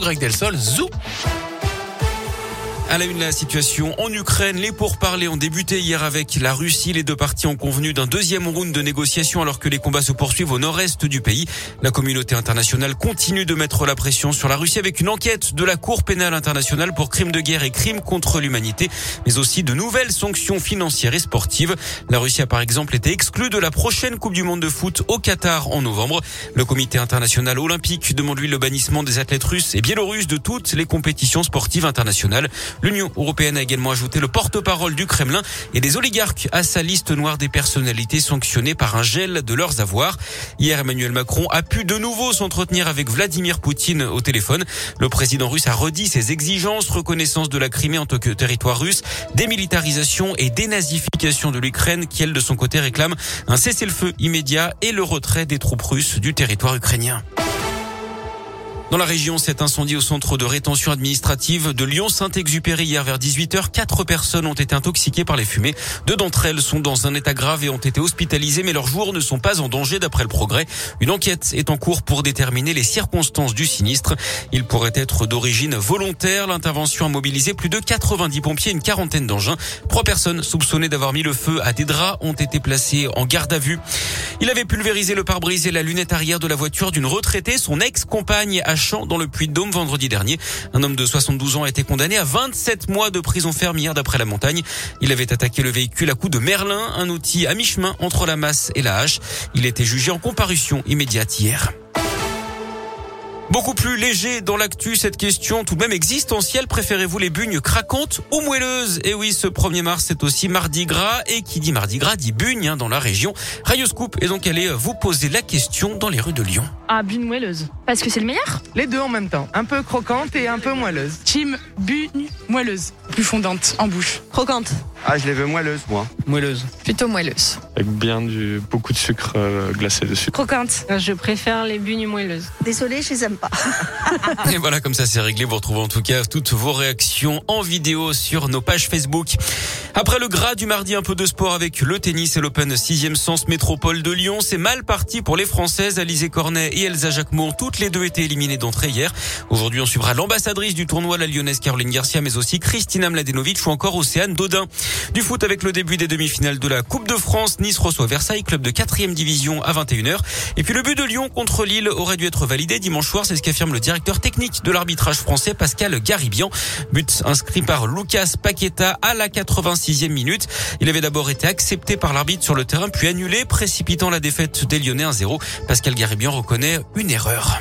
Greg Delsol, zou à la une, la situation en Ukraine. Les pourparlers ont débuté hier avec la Russie. Les deux parties ont convenu d'un deuxième round de négociations alors que les combats se poursuivent au nord-est du pays. La communauté internationale continue de mettre la pression sur la Russie avec une enquête de la Cour pénale internationale pour crimes de guerre et crimes contre l'humanité, mais aussi de nouvelles sanctions financières et sportives. La Russie a par exemple été exclue de la prochaine Coupe du Monde de foot au Qatar en novembre. Le comité international olympique demande lui le bannissement des athlètes russes et biélorusses de toutes les compétitions sportives internationales. L'Union européenne a également ajouté le porte-parole du Kremlin et des oligarques à sa liste noire des personnalités sanctionnées par un gel de leurs avoirs. Hier, Emmanuel Macron a pu de nouveau s'entretenir avec Vladimir Poutine au téléphone. Le président russe a redit ses exigences, reconnaissance de la Crimée en tant que territoire russe, démilitarisation et dénazification de l'Ukraine qui, elle, de son côté, réclame un cessez-le-feu immédiat et le retrait des troupes russes du territoire ukrainien. Dans la région, cet incendie au centre de rétention administrative de Lyon-Saint-Exupéry hier vers 18h, quatre personnes ont été intoxiquées par les fumées. Deux d'entre elles sont dans un état grave et ont été hospitalisées, mais leurs jours ne sont pas en danger d'après le progrès. Une enquête est en cours pour déterminer les circonstances du sinistre. Il pourrait être d'origine volontaire. L'intervention a mobilisé plus de 90 pompiers et une quarantaine d'engins. Trois personnes soupçonnées d'avoir mis le feu à des draps ont été placées en garde à vue. Il avait pulvérisé le pare-brise et la lunette arrière de la voiture d'une retraitée. Son ex-compagne a dans le Puy-de-Dôme vendredi dernier. Un homme de 72 ans a été condamné à 27 mois de prison ferme hier d'après la montagne. Il avait attaqué le véhicule à coups de merlin, un outil à mi-chemin entre la masse et la hache. Il était jugé en comparution immédiate hier. Beaucoup plus léger dans l'actu, cette question tout de même existentielle. Préférez-vous les bugnes craquantes ou moelleuses? Et eh oui, ce 1er mars, c'est aussi Mardi Gras. Et qui dit Mardi Gras dit bugne hein, dans la région. Rayoscoop est donc allé vous poser la question dans les rues de Lyon. Ah, bugne moelleuse. Parce que c'est le meilleur? Les deux en même temps. Un peu croquante et un peu moelleuse. Team bugne moelleuse. Plus fondante en bouche. Croquante. Ah, je les veux moelleuses, moi. Moelleuse. Plutôt moelleuse. Avec bien du, beaucoup de sucre euh, glacé dessus. Croquante. Je préfère les bugnes moelleuses. Désolée, je les aime pas. Et voilà, comme ça c'est réglé. Vous retrouvez en tout cas toutes vos réactions en vidéo sur nos pages Facebook. Après le gras du mardi, un peu de sport avec le tennis et l'Open 6e sens métropole de Lyon. C'est mal parti pour les Françaises. Alizé Cornet et Elsa Jacquemont, toutes les deux étaient éliminées d'entrée hier. Aujourd'hui, on suivra l'ambassadrice du tournoi, la lyonnaise Caroline Garcia, mais aussi Christina Mladenovic ou encore Océane Dodin. Du foot avec le début des demi-finales de la Coupe de France. Nice reçoit Versailles, club de 4 division à 21h. Et puis le but de Lyon contre Lille aurait dû être validé dimanche soir. C'est ce qu'affirme le directeur technique de l'arbitrage français, Pascal Garibian. But inscrit par Lucas Paqueta à la 86e minute. Il avait d'abord été accepté par l'arbitre sur le terrain, puis annulé, précipitant la défaite des Lyonnais 1-0. Pascal Garibian reconnaît une erreur.